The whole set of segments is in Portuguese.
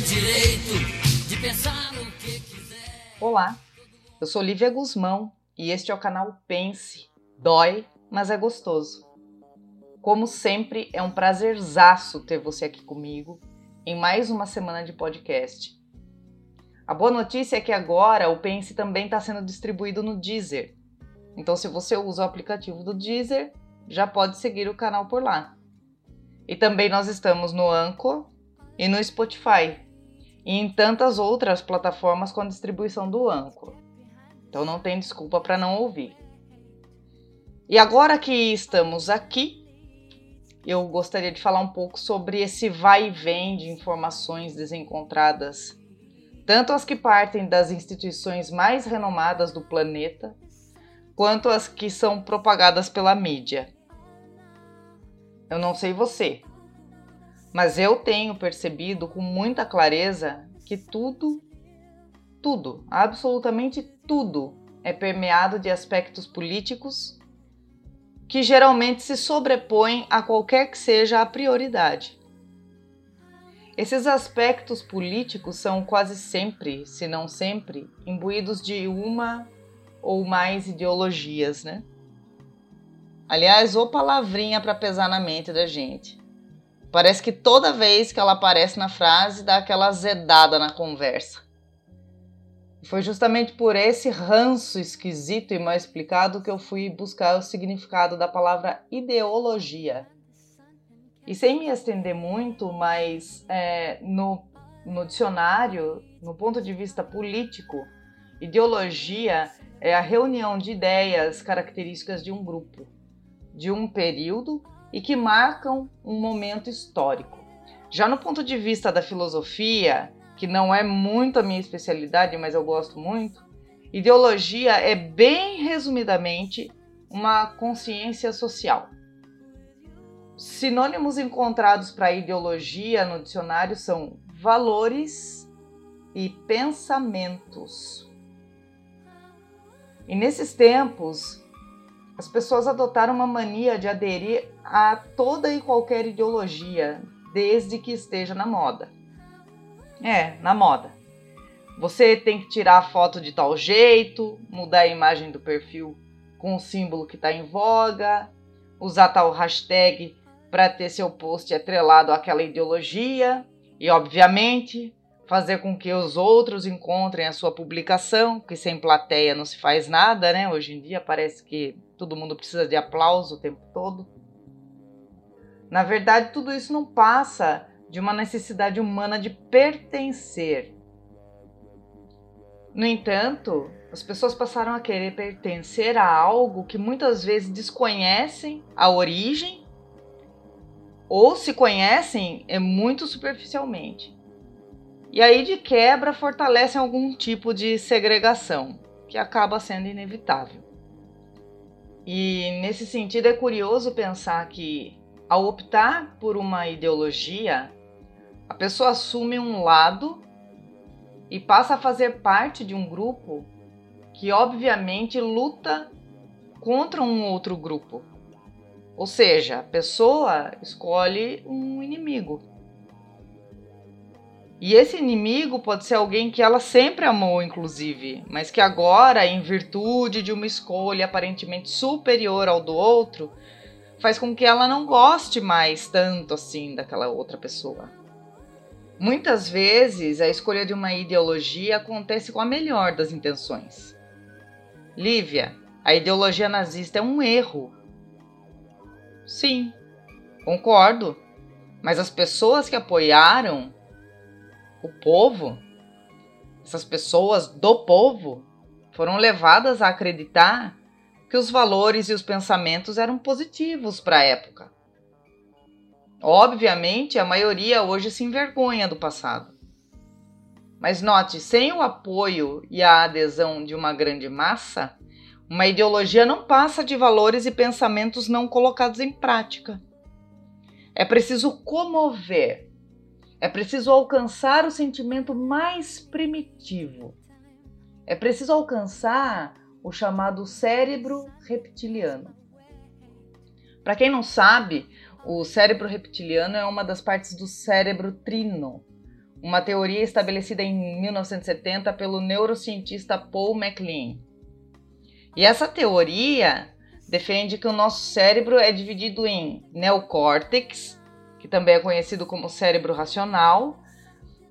direito de pensar o que quiser. Olá, eu sou Lívia Guzmão e este é o canal Pense. Dói, mas é gostoso. Como sempre, é um prazerzaço ter você aqui comigo em mais uma semana de podcast. A boa notícia é que agora o Pense também está sendo distribuído no Deezer. Então, se você usa o aplicativo do Deezer, já pode seguir o canal por lá. E também nós estamos no Anchor e no Spotify e em tantas outras plataformas com a distribuição do Anchor. Então não tem desculpa para não ouvir. E agora que estamos aqui, eu gostaria de falar um pouco sobre esse vai e vem de informações desencontradas, tanto as que partem das instituições mais renomadas do planeta, quanto as que são propagadas pela mídia. Eu não sei você, mas eu tenho percebido com muita clareza que tudo, tudo, absolutamente tudo, é permeado de aspectos políticos que geralmente se sobrepõem a qualquer que seja a prioridade. Esses aspectos políticos são quase sempre, se não sempre, imbuídos de uma ou mais ideologias, né? Aliás, ou palavrinha para pesar na mente da gente. Parece que toda vez que ela aparece na frase dá aquela azedada na conversa. Foi justamente por esse ranço esquisito e mal explicado que eu fui buscar o significado da palavra ideologia. E sem me estender muito, mas é, no, no dicionário, no ponto de vista político, ideologia é a reunião de ideias características de um grupo de um período e que marcam um momento histórico. Já no ponto de vista da filosofia, que não é muito a minha especialidade, mas eu gosto muito, ideologia é bem resumidamente uma consciência social. Sinônimos encontrados para ideologia no dicionário são valores e pensamentos. E nesses tempos, as pessoas adotaram uma mania de aderir a toda e qualquer ideologia, desde que esteja na moda. É, na moda. Você tem que tirar a foto de tal jeito, mudar a imagem do perfil com o símbolo que está em voga, usar tal hashtag para ter seu post atrelado àquela ideologia e, obviamente, fazer com que os outros encontrem a sua publicação, que sem plateia não se faz nada, né? Hoje em dia parece que todo mundo precisa de aplauso o tempo todo. Na verdade, tudo isso não passa de uma necessidade humana de pertencer. No entanto, as pessoas passaram a querer pertencer a algo que muitas vezes desconhecem a origem ou se conhecem é muito superficialmente. E aí, de quebra, fortalecem algum tipo de segregação, que acaba sendo inevitável. E nesse sentido, é curioso pensar que, ao optar por uma ideologia, a pessoa assume um lado e passa a fazer parte de um grupo que, obviamente, luta contra um outro grupo. Ou seja, a pessoa escolhe um inimigo. E esse inimigo pode ser alguém que ela sempre amou, inclusive, mas que agora, em virtude de uma escolha aparentemente superior ao do outro, faz com que ela não goste mais tanto assim daquela outra pessoa. Muitas vezes a escolha de uma ideologia acontece com a melhor das intenções. Lívia, a ideologia nazista é um erro. Sim, concordo, mas as pessoas que apoiaram o povo, essas pessoas do povo, foram levadas a acreditar que os valores e os pensamentos eram positivos para a época. Obviamente, a maioria hoje se envergonha do passado. Mas note, sem o apoio e a adesão de uma grande massa, uma ideologia não passa de valores e pensamentos não colocados em prática. É preciso comover é preciso alcançar o sentimento mais primitivo. É preciso alcançar o chamado cérebro reptiliano. Para quem não sabe, o cérebro reptiliano é uma das partes do cérebro trino, uma teoria estabelecida em 1970 pelo neurocientista Paul MacLean. E essa teoria defende que o nosso cérebro é dividido em neocórtex, que também é conhecido como cérebro racional,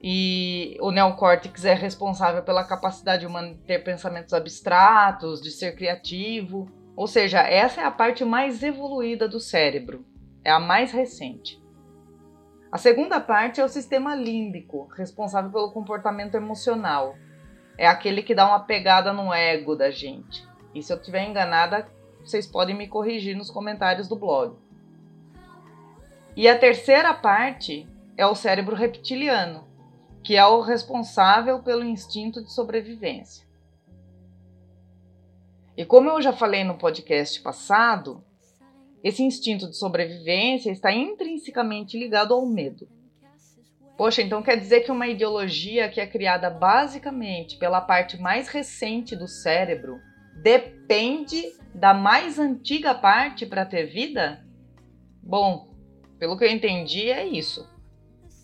e o neocórtex é responsável pela capacidade humana de ter pensamentos abstratos, de ser criativo. Ou seja, essa é a parte mais evoluída do cérebro, é a mais recente. A segunda parte é o sistema límbico, responsável pelo comportamento emocional. É aquele que dá uma pegada no ego da gente. E se eu estiver enganada, vocês podem me corrigir nos comentários do blog. E a terceira parte é o cérebro reptiliano, que é o responsável pelo instinto de sobrevivência. E como eu já falei no podcast passado, esse instinto de sobrevivência está intrinsecamente ligado ao medo. Poxa, então quer dizer que uma ideologia que é criada basicamente pela parte mais recente do cérebro depende da mais antiga parte para ter vida? Bom, pelo que eu entendi, é isso.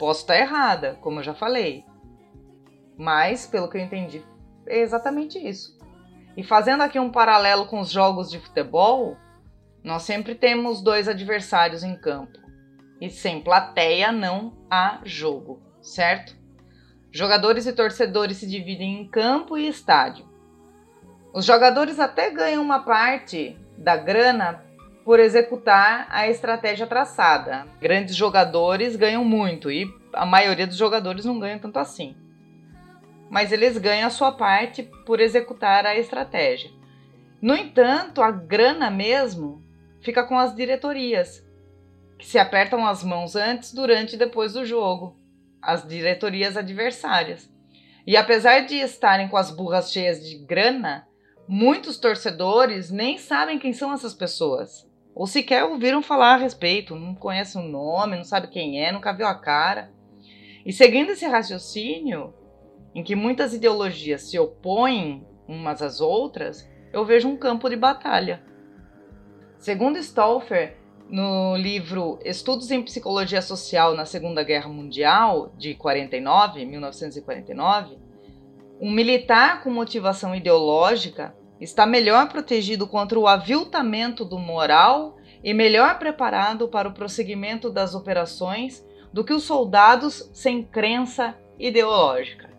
Posso estar errada, como eu já falei. Mas, pelo que eu entendi, é exatamente isso. E fazendo aqui um paralelo com os jogos de futebol, nós sempre temos dois adversários em campo. E sem plateia não há jogo, certo? Jogadores e torcedores se dividem em campo e estádio. Os jogadores até ganham uma parte da grana por executar a estratégia traçada. Grandes jogadores ganham muito e a maioria dos jogadores não ganham tanto assim. Mas eles ganham a sua parte por executar a estratégia. No entanto, a grana mesmo fica com as diretorias, que se apertam as mãos antes, durante e depois do jogo, as diretorias adversárias. E apesar de estarem com as burras cheias de grana, muitos torcedores nem sabem quem são essas pessoas. Ou sequer ouviram falar a respeito, não conhecem o nome, não sabe quem é, nunca viu a cara. E seguindo esse raciocínio, em que muitas ideologias se opõem umas às outras, eu vejo um campo de batalha. Segundo Stauffer, no livro Estudos em Psicologia Social na Segunda Guerra Mundial, de 49, 1949, um militar com motivação ideológica está melhor protegido contra o aviltamento do moral e melhor preparado para o prosseguimento das operações do que os soldados sem crença ideológica.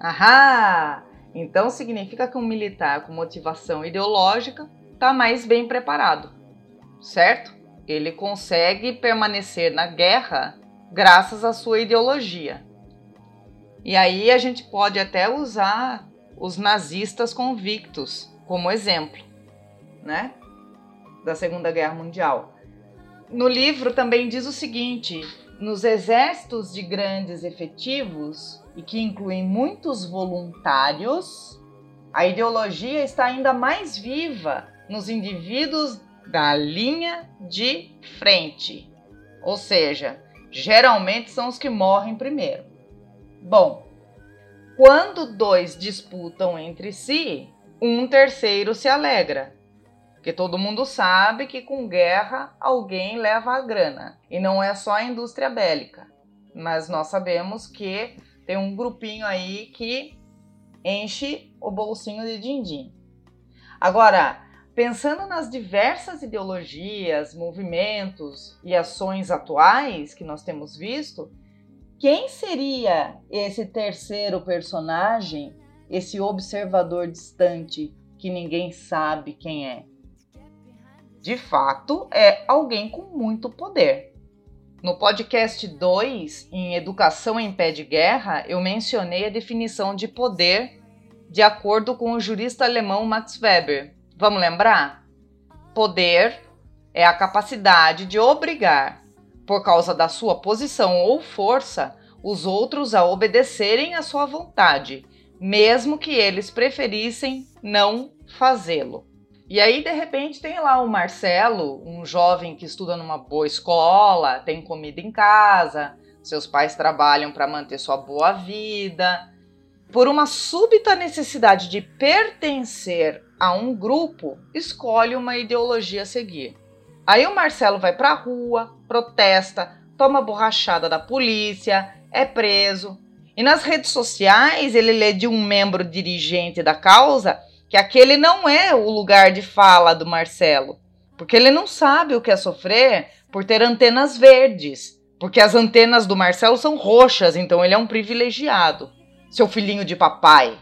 Ahá! Então significa que um militar com motivação ideológica está mais bem preparado, certo? Ele consegue permanecer na guerra graças à sua ideologia. E aí a gente pode até usar os nazistas convictos como exemplo, né? Da Segunda Guerra Mundial. No livro também diz o seguinte: nos exércitos de grandes efetivos e que incluem muitos voluntários, a ideologia está ainda mais viva nos indivíduos da linha de frente. Ou seja, geralmente são os que morrem primeiro. Bom, quando dois disputam entre si, um terceiro se alegra. Porque todo mundo sabe que com guerra alguém leva a grana. E não é só a indústria bélica. Mas nós sabemos que tem um grupinho aí que enche o bolsinho de din-din. Agora, pensando nas diversas ideologias, movimentos e ações atuais que nós temos visto, quem seria esse terceiro personagem, esse observador distante que ninguém sabe quem é? De fato, é alguém com muito poder. No podcast 2, em Educação em Pé de Guerra, eu mencionei a definição de poder de acordo com o jurista alemão Max Weber. Vamos lembrar? Poder é a capacidade de obrigar, por causa da sua posição ou força, os outros a obedecerem à sua vontade, mesmo que eles preferissem não fazê-lo. E aí, de repente, tem lá o Marcelo, um jovem que estuda numa boa escola, tem comida em casa, seus pais trabalham para manter sua boa vida. Por uma súbita necessidade de pertencer a um grupo, escolhe uma ideologia a seguir. Aí o Marcelo vai para a rua, protesta, toma borrachada da polícia, é preso, E nas redes sociais, ele lê de um membro dirigente da causa que aquele não é o lugar de fala do Marcelo, porque ele não sabe o que é sofrer por ter antenas verdes, porque as antenas do Marcelo são roxas, então ele é um privilegiado, seu filhinho de papai.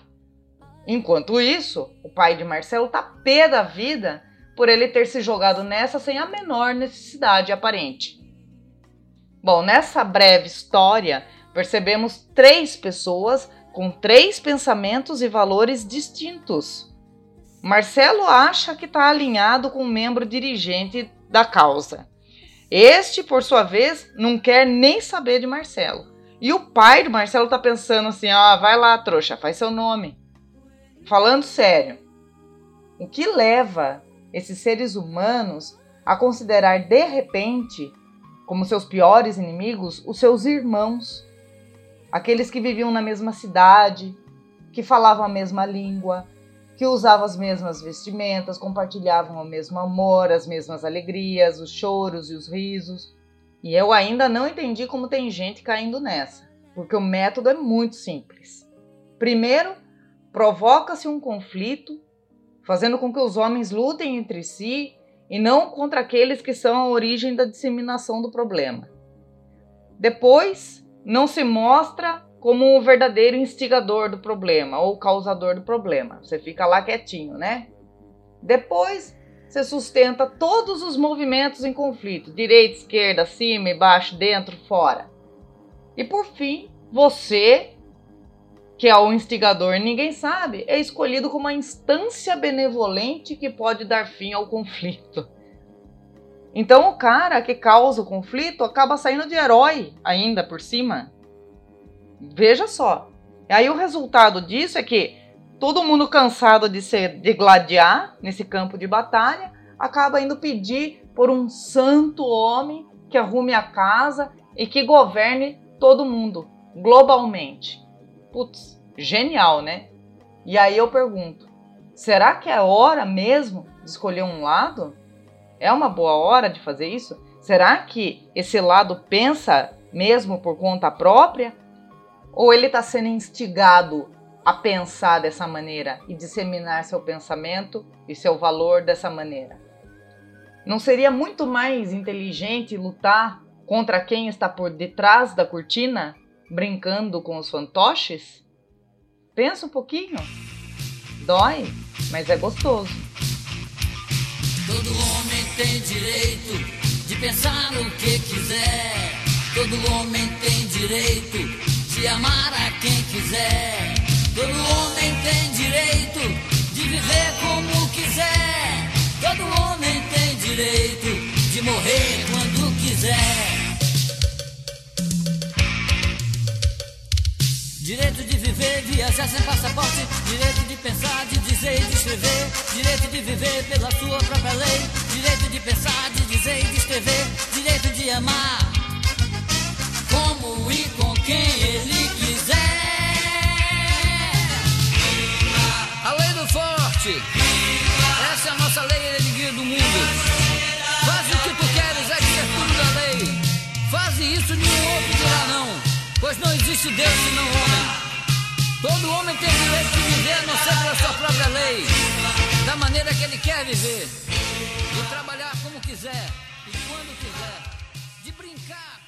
Enquanto isso, o pai de Marcelo tá pé da vida por ele ter se jogado nessa sem a menor necessidade aparente. Bom, nessa breve história, percebemos três pessoas com três pensamentos e valores distintos. Marcelo acha que está alinhado com um membro dirigente da causa. Este, por sua vez, não quer nem saber de Marcelo. E o pai do Marcelo está pensando assim: ah, vai lá, trouxa, faz seu nome. Falando sério, o que leva esses seres humanos a considerar de repente como seus piores inimigos os seus irmãos, aqueles que viviam na mesma cidade, que falavam a mesma língua, que usavam as mesmas vestimentas, compartilhavam o mesmo amor, as mesmas alegrias, os choros e os risos. E eu ainda não entendi como tem gente caindo nessa, porque o método é muito simples. Primeiro, provoca-se um conflito, fazendo com que os homens lutem entre si e não contra aqueles que são a origem da disseminação do problema. Depois, não se mostra como o verdadeiro instigador do problema ou causador do problema. Você fica lá quietinho, né? Depois, você sustenta todos os movimentos em conflito: direita, esquerda, cima e baixo, dentro, fora. E por fim, você que é o instigador, ninguém sabe, é escolhido como a instância benevolente que pode dar fim ao conflito. Então o cara que causa o conflito acaba saindo de herói ainda por cima. Veja só. E aí o resultado disso é que todo mundo cansado de ser de gladiar nesse campo de batalha acaba indo pedir por um santo homem que arrume a casa e que governe todo mundo globalmente. Putz, genial, né? E aí eu pergunto: será que é hora mesmo de escolher um lado? É uma boa hora de fazer isso? Será que esse lado pensa mesmo por conta própria? Ou ele está sendo instigado a pensar dessa maneira e disseminar seu pensamento e seu valor dessa maneira? Não seria muito mais inteligente lutar contra quem está por detrás da cortina brincando com os fantoches? Pensa um pouquinho. Dói, mas é gostoso. Todo homem tem direito de pensar o que quiser. Todo homem tem direito de amar a quem quiser. Todo homem tem direito de viver como quiser. Todo homem tem direito de morrer quando quiser. Direito de viver, viajar sem passaporte. Direito de pensar, de dizer e de escrever. Direito de viver pela sua própria lei. Direito de pensar, de dizer e de escrever. Direito de amar como e com quem ele quiser. A lei do forte. Essa é a nossa lei erguida do mundo. Faz o que tu queres, é que é tudo da lei. Faze isso, nenhum outro. Pois não existe Deus senão homem. Todo homem tem direito de viver a não ser pela sua própria lei, da maneira que ele quer viver, de trabalhar como quiser e quando quiser, de brincar.